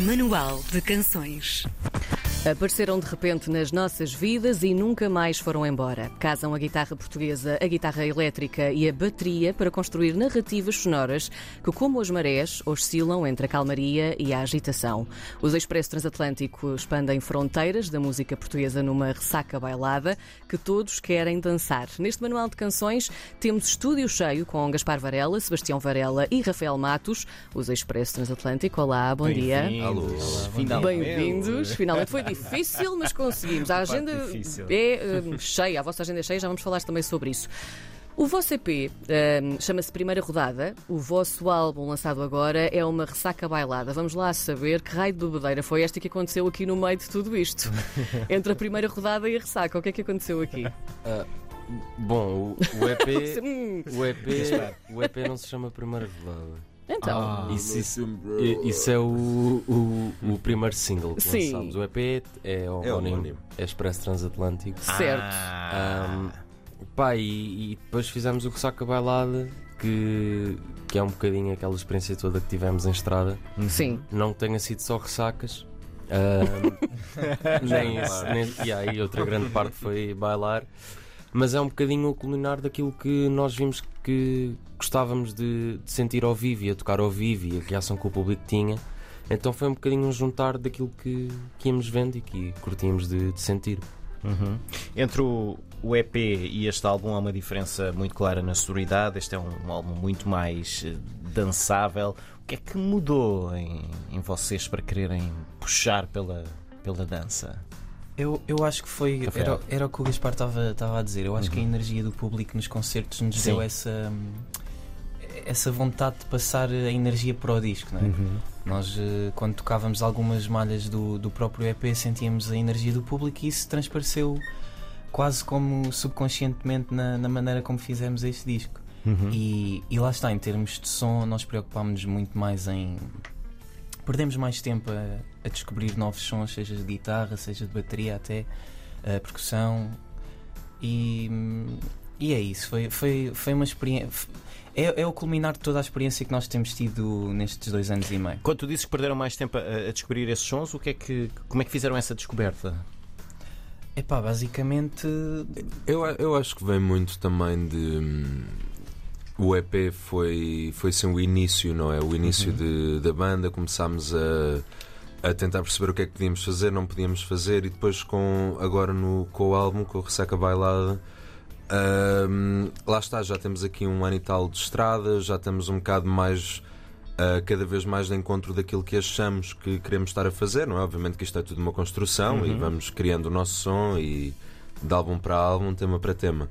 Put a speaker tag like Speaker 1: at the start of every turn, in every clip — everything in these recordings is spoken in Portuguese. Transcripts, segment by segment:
Speaker 1: Manual de Canções.
Speaker 2: Apareceram de repente nas nossas vidas e nunca mais foram embora. Casam a guitarra portuguesa, a guitarra elétrica e a bateria para construir narrativas sonoras que, como as marés, oscilam entre a calmaria e a agitação. Os Expresso Transatlântico expandem fronteiras da música portuguesa numa ressaca bailada que todos querem dançar. Neste manual de canções temos estúdio cheio com Gaspar Varela, Sebastião Varela e Rafael Matos. Os Expresso Transatlântico, olá, bom dia.
Speaker 3: Alô.
Speaker 2: Bem-vindos. Finalmente foi difícil, mas conseguimos. A agenda é hum, cheia, a vossa agenda é cheia, já vamos falar também sobre isso. O vosso EP hum, chama-se Primeira Rodada. O vosso álbum, lançado agora, é uma ressaca bailada. Vamos lá saber que raio de bebedeira foi esta que aconteceu aqui no meio de tudo isto. Entre a primeira rodada e a ressaca, o que é que aconteceu aqui?
Speaker 4: Bom, o, o EP. O, EP o EP não se chama Primeira Rodada.
Speaker 2: Então,
Speaker 3: Ah,
Speaker 4: Isso, isso, i- isso é o, o, o primeiro single que
Speaker 2: Sim.
Speaker 4: lançámos. O EP é homónimo,
Speaker 3: homónimo.
Speaker 4: é Expresso Transatlântico.
Speaker 2: certo.
Speaker 4: Ahm, pá, e, e depois fizemos o Ressaca Bailada, que, que é um bocadinho aquela experiência toda que tivemos em estrada.
Speaker 2: Sim.
Speaker 4: Não tenha sido só ressacas. ahm, nem isso, nem, e aí outra grande parte foi bailar. Mas é um bocadinho o culminar daquilo que nós vimos que gostávamos de, de sentir ao vivo e a tocar ao vivo e a reação que o público tinha. Então foi um bocadinho um juntar daquilo que, que íamos vendo e que curtíamos de, de sentir.
Speaker 3: Uhum. Entre o, o EP e este álbum há uma diferença muito clara na sonoridade. Este é um, um álbum muito mais eh, dançável. O que é que mudou em, em vocês para quererem puxar pela, pela dança?
Speaker 5: Eu, eu acho que foi.
Speaker 3: Rafael.
Speaker 5: Era, era o que o Gaspar estava a dizer. Eu acho que a energia do público nos concertos nos
Speaker 3: Sim.
Speaker 5: deu essa. essa vontade de passar a energia para o disco, não é? Nós, eh, quando tocávamos algumas malhas do, do próprio EP, sentíamos a energia do público e isso transpareceu quase como subconscientemente na, na maneira como fizemos este disco.
Speaker 3: Uhum.
Speaker 5: E, e lá está, em termos de som, nós preocupámos-nos muito mais em. Perdemos mais tempo a, a descobrir novos sons, seja de guitarra, seja de bateria, até a percussão. E, e é isso, foi, foi, foi uma experiência. É, é o culminar de toda a experiência que nós temos tido nestes dois anos e meio.
Speaker 3: Quando tu dizes que perderam mais tempo a, a descobrir esses sons, o que é que, como é que fizeram essa descoberta?
Speaker 5: Epá, basicamente.
Speaker 6: Eu, eu acho que vem muito também de. O EP foi, foi assim, o início, não é? O início de- da banda, começámos a, a tentar perceber o que é que podíamos fazer, não podíamos fazer, e depois, com, agora no, com o álbum, com o Ressaca Bailada, hum, lá está, já temos aqui um ano e tal de estrada, já estamos um bocado mais. ah, cada vez mais de encontro daquilo que achamos que queremos estar a fazer, não é? Obviamente que isto é tudo uma construção e vamos criando o nosso som e de álbum para álbum, tema para tema.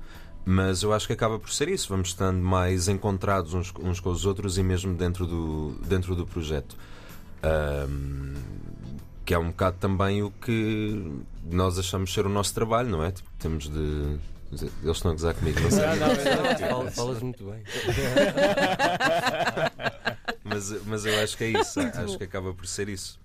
Speaker 6: Mas eu acho que acaba por ser isso, vamos estando mais encontrados uns, uns com os outros e mesmo dentro do, dentro do projeto. Ahm, que é um bocado também o que nós achamos ser o nosso trabalho, não é? Tipo, temos de. Eles estão a gozar comigo, não sei.
Speaker 4: Falas, falas muito bem.
Speaker 6: mas, mas eu acho que é isso, acho que acaba por ser isso.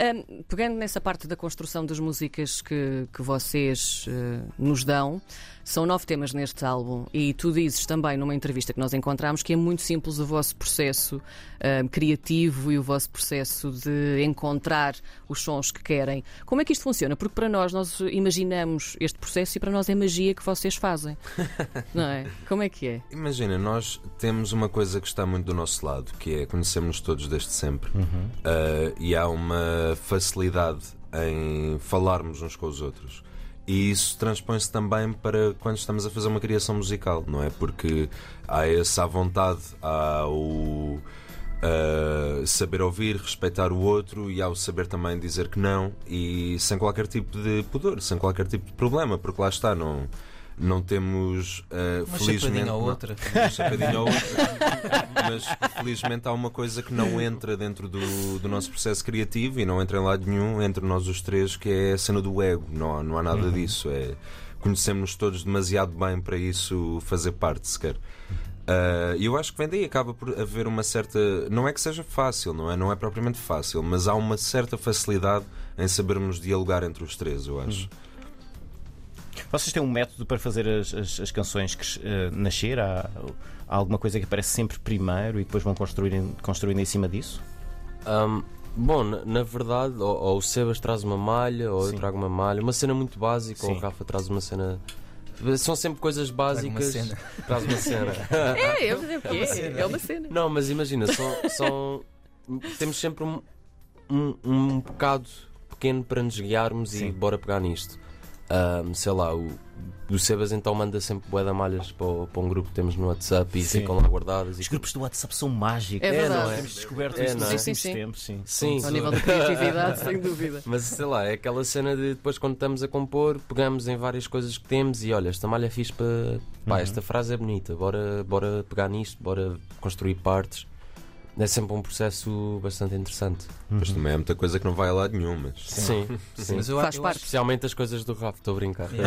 Speaker 2: Hum, pegando nessa parte da construção das músicas que, que vocês eh, nos dão, são nove temas neste álbum e tu dizes também numa entrevista que nós encontramos que é muito simples o vosso processo hum, criativo e o vosso processo de encontrar os sons que querem. Como é que isto funciona? Porque para nós, nós imaginamos este processo e para nós é magia que vocês fazem. Não é? Como é que é?
Speaker 6: Imagina, nós temos uma coisa que está muito do nosso lado, que é conhecemos todos desde sempre. Uh, e há uma facilidade em falarmos uns com os outros. E isso transpõe-se também para quando estamos a fazer uma criação musical, não é? Porque há essa vontade, há o uh, saber ouvir, respeitar o outro e há o saber também dizer que não e sem qualquer tipo de pudor, sem qualquer tipo de problema, porque lá está, não, não temos uh,
Speaker 5: Uma
Speaker 6: felizmente.
Speaker 5: chapadinha ou
Speaker 6: não-
Speaker 5: outra.
Speaker 6: uma ou outra. Mas felizmente há uma coisa que não entra dentro do, do nosso processo criativo e não entra em lado nenhum entre nós os três, que é a cena do ego. Não, há- não há nada disso. É, conhecemos-nos todos demasiado bem para isso fazer parte sequer. E eu acho que vem daí, acaba por haver uma certa. Não é que seja fácil, não é? Não é propriamente fácil, mas há uma certa facilidade em sabermos dialogar entre os três, eu acho.
Speaker 3: Vocês têm um método para fazer as, as, as canções que, eh, nascer? Há, há alguma coisa que aparece sempre primeiro e depois vão construir, construindo em cima disso?
Speaker 4: Ahm, Bom, na, na verdade, ou, ou o Sebas traz uma malha, ou
Speaker 3: Sim.
Speaker 4: eu trago uma malha, uma cena muito básica, ou
Speaker 3: Sim.
Speaker 4: o Rafa traz uma cena. São sempre coisas básicas. Traz uma cena.
Speaker 2: É, é, é, o que é,
Speaker 5: cena.
Speaker 2: é uma cena.
Speaker 4: Não, mas imagina, são, são- temos sempre um, um, um bocado pequeno para nos guiarmos e
Speaker 3: Sim.
Speaker 4: bora pegar nisto. Ahm, sei lá, o, o Sebas então manda sempre bué malhas para, o- para um grupo que temos no WhatsApp e
Speaker 3: Sim.
Speaker 4: ficam lá guardadas. E
Speaker 3: Os grupos do WhatsApp são mágicos.
Speaker 2: É verdade.
Speaker 3: não Temos descoberto
Speaker 4: É,
Speaker 3: isso
Speaker 4: não
Speaker 3: nos
Speaker 4: é?
Speaker 3: últimos
Speaker 2: Sim, sim, sim.
Speaker 3: tempos. Sim.
Speaker 4: Sim,
Speaker 2: Ao nível de criatividade, sem dúvida.
Speaker 4: Mas sei lá, é aquela cena de depois quando estamos a compor, pegamos em várias coisas que temos e olha, esta malha é fixe para. Pá,
Speaker 3: Uhum.
Speaker 4: esta frase é bonita, bora, bora pegar nisto, bora construir partes. É sempre um processo bastante interessante.
Speaker 6: Mas também é muita coisa que não vai a lado nenhum, mas.
Speaker 4: Sim, sim.
Speaker 5: Mas eu,
Speaker 2: Faz
Speaker 5: eu
Speaker 2: parte.
Speaker 4: Especialmente as coisas do Rafa, estou a brincar.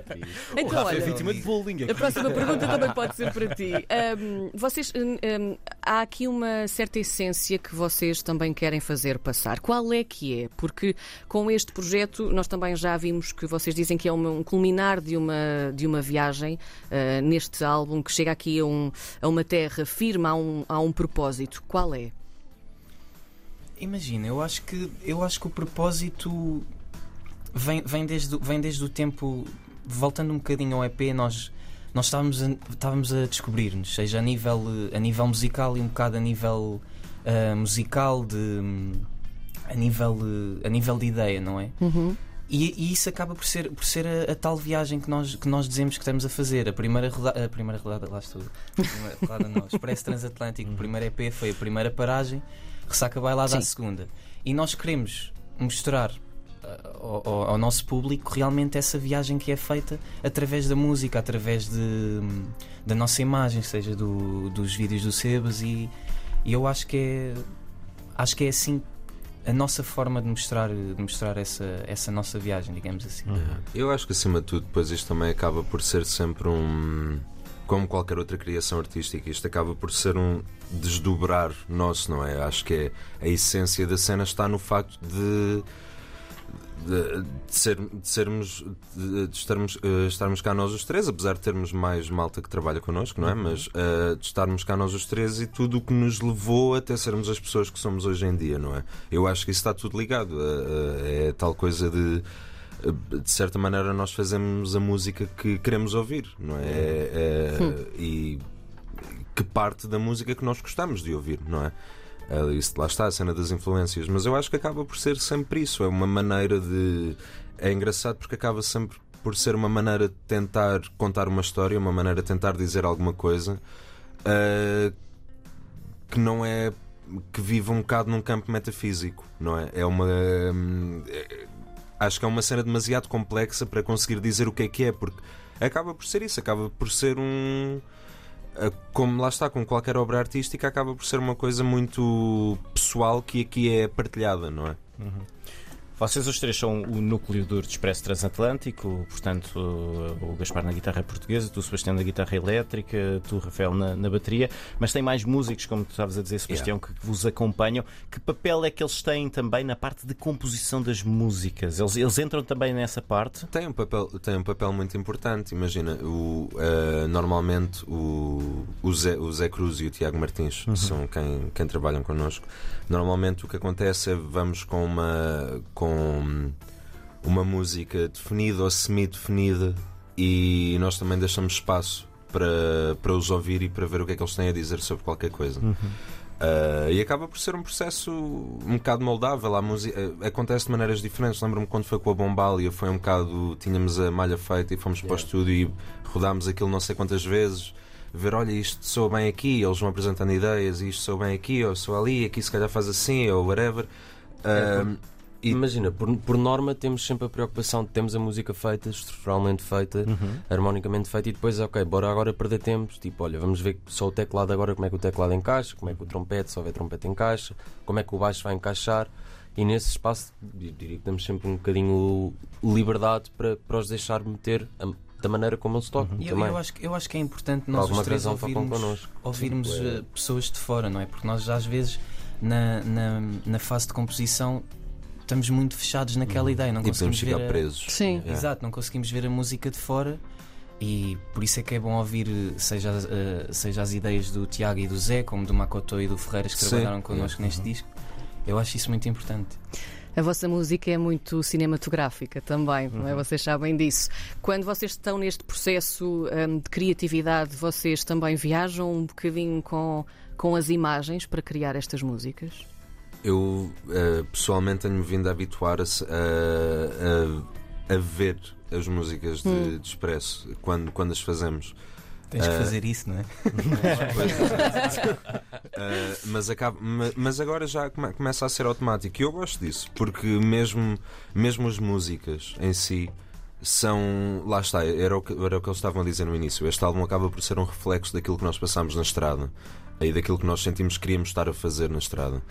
Speaker 4: Porque é.
Speaker 2: Então, olha,
Speaker 3: vítima de bullying.
Speaker 2: a próxima pergunta também pode ser para ti. Ahm, vocês, hum, hum, há aqui uma certa essência que vocês também querem fazer passar. Qual é que é? Porque com este projeto nós também já vimos que vocês dizem que é uma- um culminar de uma, de uma viagem ah, neste álbum que chega aqui a, um- a uma terra firme, a um, a um propósito. Qual é?
Speaker 5: Imagina, eu acho que eu acho que o propósito vem, vem, desde, vem desde o tempo. Voltando um bocadinho ao EP, nós, nós estávamos, a, estávamos a descobrir-nos, seja a nível, a nível musical e um bocado a nível ah, musical, de, a, nível, a nível de ideia, não é? E, e isso acaba por ser, por ser a, a tal viagem que nós, que nós dizemos que estamos a fazer. A primeira rodada, a primeira rodada lá estou. A primeira rodada não, Expresso Transatlântico, o primeiro EP foi a primeira paragem, Ressaca Bailada a
Speaker 2: Sim.
Speaker 5: segunda. E nós queremos mostrar ao, ao- nosso público realmente essa viagem que é feita através da música, através de, da nossa imagem, seja do- dos vídeos do Sebas e, e eu acho que é acho que é assim a nossa forma de mostrar, de mostrar essa, essa nossa viagem, digamos assim.
Speaker 6: Eu acho que acima de tudo, depois isto também acaba por ser sempre um. Como qualquer outra criação artística, isto acaba por ser um desdobrar nosso, não é? Acho que é, a essência da cena está no facto de. De, de ser- de sermos de, de estarmos, eh, estarmos cá nós os três, apesar de termos mais malta que trabalha connosco, não é? Mas eh, de estarmos cá nós os três e tudo o que nos levou até sermos as pessoas que somos hoje em dia, não é? Eu acho que isso está tudo ligado. eh, é tal coisa de de certa maneira nós fazemos a música que queremos ouvir, não é? É- é- E que parte da música que nós gostamos de ouvir, não é? É, Isso, lá está a cena das influências, mas eu acho que acaba por ser sempre isso. É uma maneira de. É engraçado porque acaba sempre por ser uma maneira de tentar contar uma história, uma maneira de tentar dizer alguma coisa ah, que não é. que vive um bocado num campo metafísico, não é? É uma. é- acho que é uma cena demasiado complexa para conseguir dizer o que é que é, porque acaba por ser isso, acaba por ser um. Como lá está, com qualquer obra artística, acaba por ser uma coisa muito pessoal que aqui é partilhada, não é?
Speaker 3: Vocês os três são o núcleo do Expresso Transatlântico, portanto, o Gaspar na guitarra portuguesa, tu, Sebastião, na guitarra elétrica, tu, Rafael, na, na bateria, mas tem mais músicos, como tu estavas a dizer, Sebastião, que, que vos acompanham. Que papel é que eles têm também na parte de composição das músicas? Eles, eles entram também nessa parte?
Speaker 6: Tem um papel, tem um papel muito importante. Imagina, o, eh, normalmente o, o, Zé, o Zé Cruz e o Tiago Martins são quem, quem trabalham connosco. Normalmente o que acontece é vamos com uma, com uma música definida ou semi-definida e nós também deixamos espaço para, para os ouvir e para ver o que é que eles têm a dizer sobre qualquer coisa. Uh, e acaba por ser um processo um bocado moldável. A música, uh, acontece de maneiras diferentes. Lembro-me quando foi com a Bombalia, foi um bocado. Tínhamos a malha feita e fomos para o estúdio e rodámos aquilo não sei quantas vezes. Ver, olha, isto soa bem aqui, eles vão apresentando ideias, isto soa bem aqui, ou soa ali, aqui se calhar faz assim, ou whatever. Uh, e-
Speaker 4: Imagina, por, por norma temos sempre a preocupação de termos a música feita, estruturalmente feita, harmonicamente feita e depois, ok, bora agora perder tempo. Tipo, olha, vamos ver só o teclado agora, como é que o teclado encaixa, como é que o trompete, se houver trompete encaixa, como é que o baixo vai encaixar. E nesse espaço, diria que temos sempre um bocadinho liberdade para, para os deixar meter a- da maneira como eles tocam
Speaker 5: E eu,
Speaker 4: também.
Speaker 5: eu acho, que- eu acho que é importante
Speaker 4: Por
Speaker 5: nós os três ouvirmos,
Speaker 4: connosco.
Speaker 5: ouvirmos
Speaker 4: Sim, é.
Speaker 5: eh, pessoas de fora, não é? Porque nós às vezes na, na, na fase de composição estamos muito fechados naquela ideia, não
Speaker 6: e
Speaker 5: conseguimos
Speaker 6: ficar
Speaker 5: ver a-
Speaker 6: presos.
Speaker 2: Sim.
Speaker 6: É.
Speaker 5: Exato, não conseguimos ver a música de fora E por isso é que é bom ouvir, eh, seja, as- eh, seja as ideias do Tiago e do Zé, como do Makoto e do Ferreiras que
Speaker 6: Sim.
Speaker 5: trabalharam connosco
Speaker 3: Uhum.
Speaker 5: neste disco. Eu acho isso muito importante.
Speaker 2: A vossa música é muito cinematográfica também, não é? Vocês sabem disso. Quando vocês estão neste processo hum, de criatividade, vocês também viajam um bocadinho com, com as imagens para criar estas músicas?
Speaker 6: Eu eh, pessoalmente tenho vindo a habituar-se a, a, a ver as músicas de,
Speaker 2: Hum.
Speaker 6: de expresso quando, quando as fazemos.
Speaker 5: Tens que
Speaker 6: Ah.
Speaker 5: fazer isso, não é?
Speaker 6: Uh, mas, acaba, ma- mas agora já come- começa a ser automático e eu gosto disso porque mesmo, mesmo as músicas em si são. Lá está, era o, que, era o que eles estavam a dizer no início. Este álbum acaba por ser um reflexo daquilo que nós passamos na estrada e daquilo que nós sentimos que queríamos estar a fazer na estrada.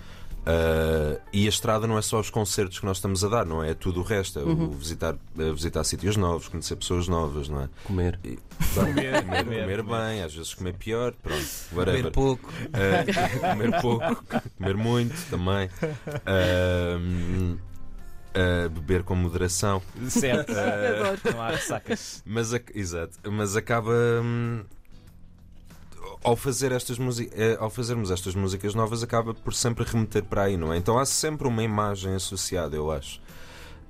Speaker 6: Uh, e a estrada não é só os concertos que nós estamos a dar, não é? É tudo o resto. É o visitar, visitar sítios novos, conhecer pessoas novas, não é?
Speaker 4: Comer.
Speaker 6: E- comer, comer, comer bem, às vezes comer pior, pronto, whatever.
Speaker 5: Comer pouco.
Speaker 6: Uh, comer pouco, comer muito também. Um, uh, beber com moderação.
Speaker 3: Certo.
Speaker 2: Adoro.
Speaker 3: Não há ressacas.
Speaker 6: Mas, exato, mas acaba. hum, ao, fazer estas músicas, ao fazermos estas músicas novas, acaba por sempre remeter para aí, não é? Então há sempre uma imagem associada, eu acho.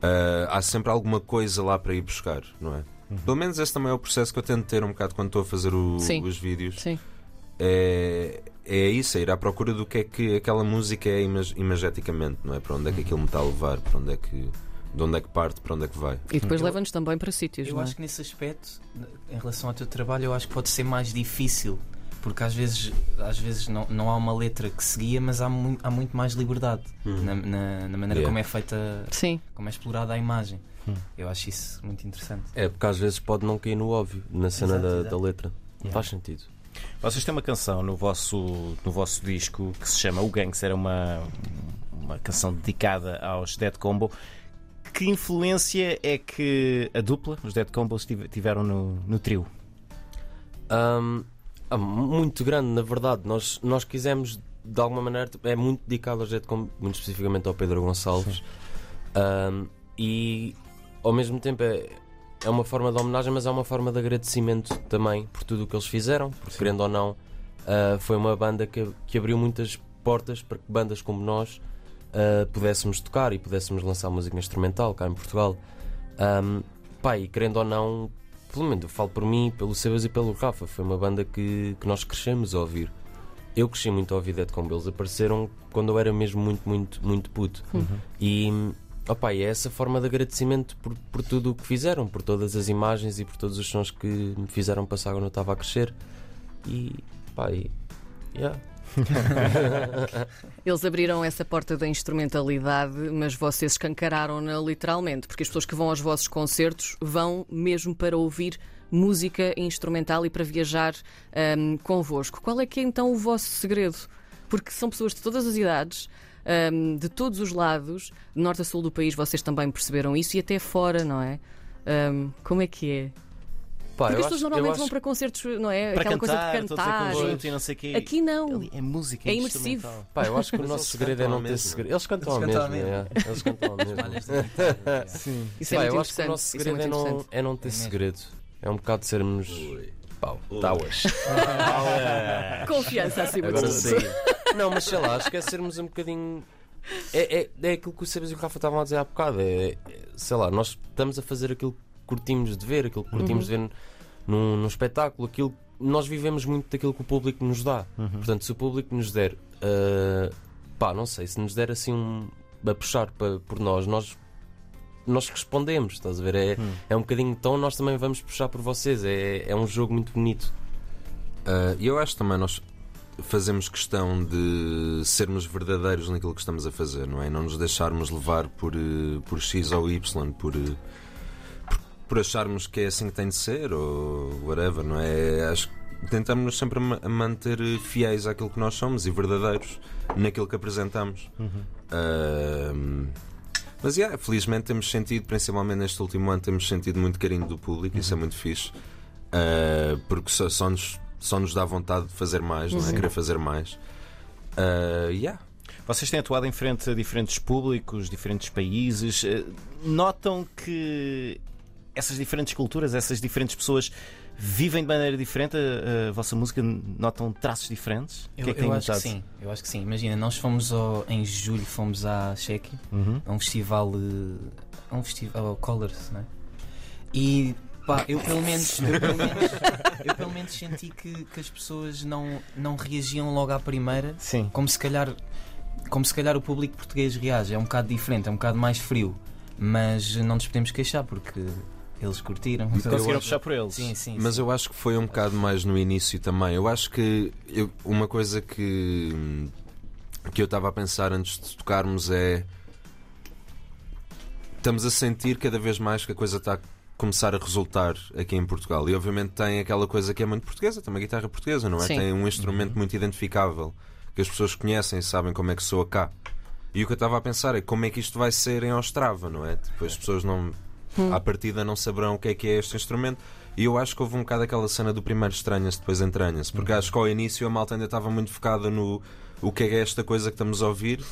Speaker 6: Uh, há sempre alguma coisa lá para ir buscar, não é? Pelo menos esse também é o processo que eu tento ter um bocado quando estou a fazer o-
Speaker 2: Sim.
Speaker 6: os vídeos
Speaker 2: Sim.
Speaker 6: é, é isso, é ir à procura do que é que aquela música é imag- imageticamente, não é? Para onde é que aquilo me está a levar, para onde é que. De onde é que parte, para onde é que vai.
Speaker 2: E depois leva-nos também para sítios,
Speaker 5: Eu
Speaker 2: não é?
Speaker 5: acho que nesse aspecto, em relação ao teu trabalho, eu acho que pode ser mais difícil. Porque às vezes, às vezes não, não há uma letra que seguia, mas há, mu- há muito mais liberdade na, na- na maneira
Speaker 6: Yeah.
Speaker 5: como é feita,
Speaker 2: Sim.
Speaker 5: como é explorada a imagem. Eu acho isso muito interessante.
Speaker 4: É, porque às vezes pode não cair no óbvio, na cena
Speaker 5: Exato,
Speaker 4: da,
Speaker 5: exato.
Speaker 4: da letra.
Speaker 5: Yeah.
Speaker 4: Faz sentido.
Speaker 3: Vocês têm uma canção no vosso, no vosso disco que se chama O Gangster, é uma, uma canção dedicada aos Dead Combo. Que influência é que a dupla, os Dead Combos, tive- tiveram no, no trio?
Speaker 4: Ah, muito grande, na verdade. Nós, nós quisemos, de alguma maneira, é muito dedicado ao Jet, como muito especificamente ao Pedro Gonçalves. Ahm, e ao mesmo tempo é, é uma forma de homenagem, mas é uma forma de agradecimento também por tudo o que eles fizeram, porque querendo ou não, ah, foi uma banda que, que abriu muitas portas para que bandas como nós ah, pudéssemos tocar e pudéssemos lançar música instrumental cá em Portugal. Ahm, pá, e querendo ou não, pelo menos eu falo por mim, pelo Sebas e pelo Rafa, foi uma banda que, que nós crescemos a ouvir. Eu cresci muito a ouvir Dead Combo, eles apareceram quando eu era mesmo muito, muito, muito puto. E, opá, e é essa forma de agradecimento por, por tudo o que fizeram, por todas as imagens e por todos os sons que me fizeram passar quando eu estava a crescer. E, pá, e, yeah.
Speaker 2: Eles abriram essa porta da instrumentalidade, mas vocês escancararam-na literalmente, porque as pessoas que vão aos vossos concertos vão mesmo para ouvir música instrumental e para viajar hum, convosco. Qual é que é então o vosso segredo? Porque são pessoas de todas as idades. hum, de todos os lados, norte a sul do país, vocês também perceberam isso e até fora, não é? Hum, como é que é?
Speaker 4: Pá,
Speaker 2: Porque as pessoas
Speaker 4: acho-
Speaker 2: normalmente
Speaker 4: acho-
Speaker 2: vão para concertos, não é?
Speaker 3: Para
Speaker 2: Aquela coisa de
Speaker 3: cantar,
Speaker 2: cantar.
Speaker 3: conjunto e não sei quê.
Speaker 2: Aqui não.
Speaker 3: Ali é música
Speaker 2: É imersivo.
Speaker 4: Pá, eu acho que o nosso segredo é não ter segredo. Eles cantam ao mesmo. é. Eles cantam ao mesmo.
Speaker 5: Guitarra,
Speaker 2: Isso é
Speaker 4: eu acho que o nosso
Speaker 2: é
Speaker 4: segredo é, não, é não ter segredo. É um bocado de sermos. Pau, tauas.
Speaker 2: Confiança acima de tudo.
Speaker 4: sim. Não, mas sei lá, acho que é sermos um bocadinho. É, é, é aquilo que o Sebas e o Rafa estavam a dizer há bocado. É, é- sei lá, nós estamos a fazer aquilo que curtimos de ver, aquilo que curtimos de ver num, num espetáculo, aquilo nós vivemos muito daquilo que o público nos dá. Portanto, se o público nos der, ah, pá, não sei, se nos der assim um, a puxar pa- por nós, nós nós respondemos, estás a ver? É, é um bocadinho então nós também vamos puxar por vocês. É, é um jogo muito bonito.
Speaker 6: Uh, E eu acho também nós fazemos questão de sermos verdadeiros naquilo que estamos a fazer, não é? Não nos deixarmos levar por, eh, por X ou Y, por, eh, por, acharmos que é assim que tem de ser ou whatever, não é? Acho que tentamos sempre ma- manter fiéis àquilo que nós somos e verdadeiros naquilo que apresentamos. Uh, mas yeah, felizmente temos sentido, principalmente neste último ano, temos sentido muito carinho do público, isso é muito fixe. Uh, porque só, só nos, só nos dá vontade de fazer mais, não é? Querer fazer mais. Uh, yeah.
Speaker 3: Vocês têm atuado em frente a diferentes públicos, diferentes países. Eh, Notam que essas diferentes culturas, essas diferentes pessoas vivem de maneira diferente a, a vossa música? Notam traços diferentes?
Speaker 5: Eu,
Speaker 3: o que é que
Speaker 5: eu acho que
Speaker 3: notado?
Speaker 5: sim, eu acho que sim. Imagina, nós fomos ao- em julho fomos à Cheque,
Speaker 3: Uhum.
Speaker 5: a um festival, eh, a um festival, ao Colors, né? E pá, eu pelo menos, eu pelo menos, eu pelo menos senti que, que as pessoas não, não reagiam logo à primeira,
Speaker 3: Sim.
Speaker 5: como se calhar, como se calhar o público português reage. É um bocado diferente, é um bocado mais frio, mas não nos podemos queixar porque eles curtiram.
Speaker 3: Conseguiram
Speaker 6: acho-
Speaker 3: puxar por eles.
Speaker 5: Sim, sim.
Speaker 6: Mas
Speaker 5: sim.
Speaker 6: eu acho que foi um bocado mais no início também. Eu acho que eu- uma coisa que, que eu estava a pensar antes de tocarmos é. Estamos a sentir cada vez mais que a coisa está a começar a resultar aqui em Portugal. E obviamente tem aquela coisa que é muito portuguesa, tem uma guitarra portuguesa, não é?
Speaker 2: Sim.
Speaker 6: Tem um instrumento muito identificável que as pessoas conhecem e sabem como é que soa cá. E o que eu estava a pensar é como é que isto vai ser em Ostrava, não é? Depois as pessoas não. À partida não saberão o que é que é este instrumento. E eu acho que houve um bocado aquela cena do primeiro estranha-se, depois entranha-se. Porque acho que ao início a malta ainda estava muito focada no o que é esta coisa que estamos a ouvir.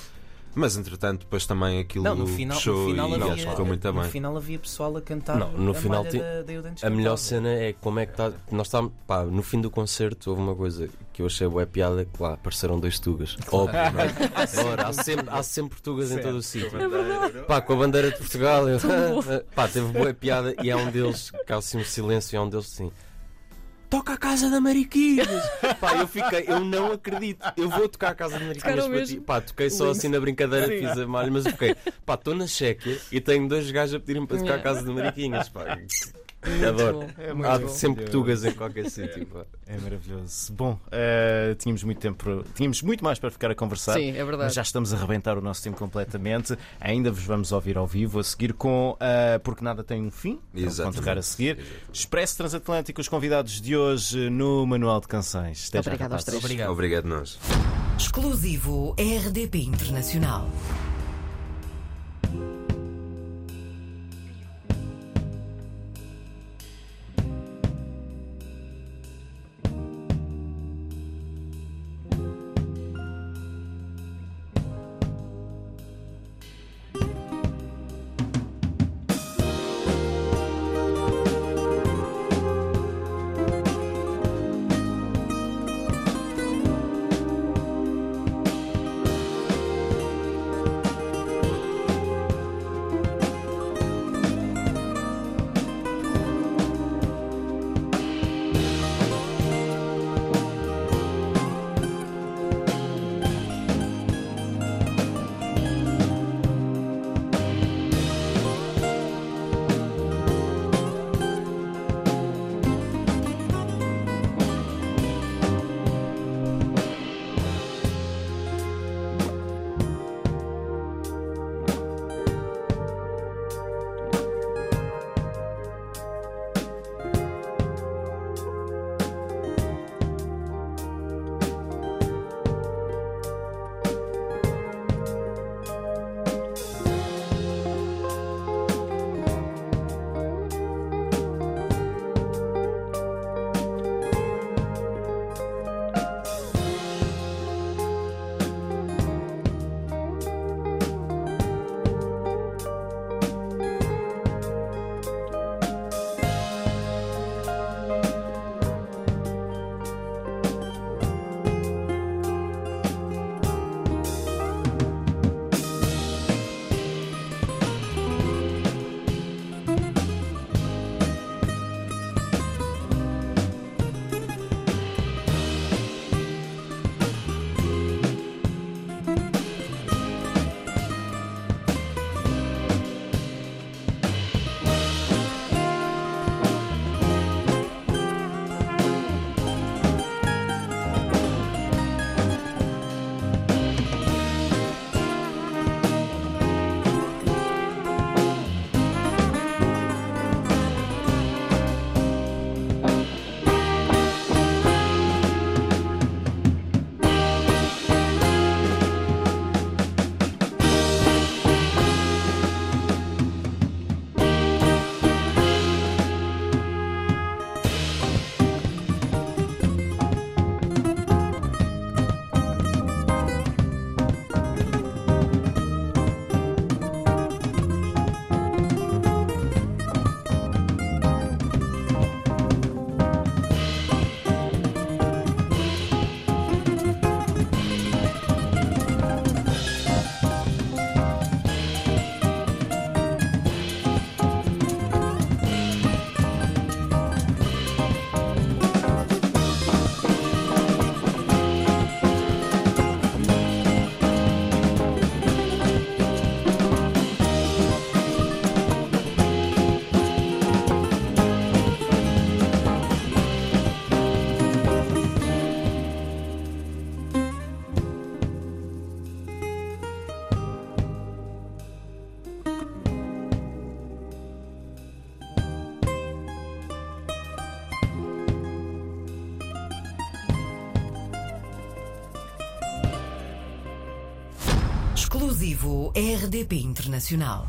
Speaker 6: Mas entretanto, depois também aquilo
Speaker 5: Não, no final,
Speaker 6: puxou
Speaker 5: no final
Speaker 6: e
Speaker 5: havia,
Speaker 6: acho que ficou muito
Speaker 5: no
Speaker 6: bem.
Speaker 5: final havia pessoal a cantar
Speaker 4: Não, no
Speaker 5: a
Speaker 4: final ti-
Speaker 5: da, da
Speaker 4: A melhor cena é como é que está. Nós estávamos. Pá, no fim do concerto houve uma coisa que eu achei boa piada: que lá apareceram dois tugas. Óbvio, não é? Ora, há sempre, há sempre tugas em todo o sítio. Pá, com a bandeira de Portugal. Eu, pá, teve boa piada e há um deles, que há assim um silêncio, e há um deles assim. Toca a casa da Mariquinhas! Pá, eu fiquei, eu não acredito. Eu vou tocar a casa da Mariquinhas. Bati-
Speaker 2: mesmo?
Speaker 4: Pá, toquei só assim na brincadeira, fiz a malha, mas eu fiquei, pá, estou na Chequia e tenho dois gajos a pedirem para tocar a casa da Mariquinhas. Pá. Adoro.
Speaker 3: É
Speaker 4: Há
Speaker 3: muito
Speaker 4: sempre
Speaker 3: bom.
Speaker 4: tugas em qualquer sítio. pá.
Speaker 3: É maravilhoso. Bom, eh, tínhamos muito tempo, tínhamos muito mais para ficar a conversar.
Speaker 2: Sim, é verdade.
Speaker 3: Mas já estamos a arrebentar o nosso tempo completamente. Ainda vos vamos ouvir ao vivo a seguir com eh, Porque Nada Tem um Fim. Vão
Speaker 6: Exatamente.
Speaker 3: tocar a seguir. Expresso Transatlântico, os convidados de hoje no Manual de Canções. Até já,
Speaker 2: Obrigada aos
Speaker 3: rapazes.
Speaker 2: três.
Speaker 5: Obrigado.
Speaker 6: Obrigado, nós.
Speaker 1: Exclusivo RDP Internacional. RDP Internacional.